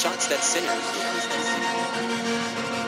shots that sinners.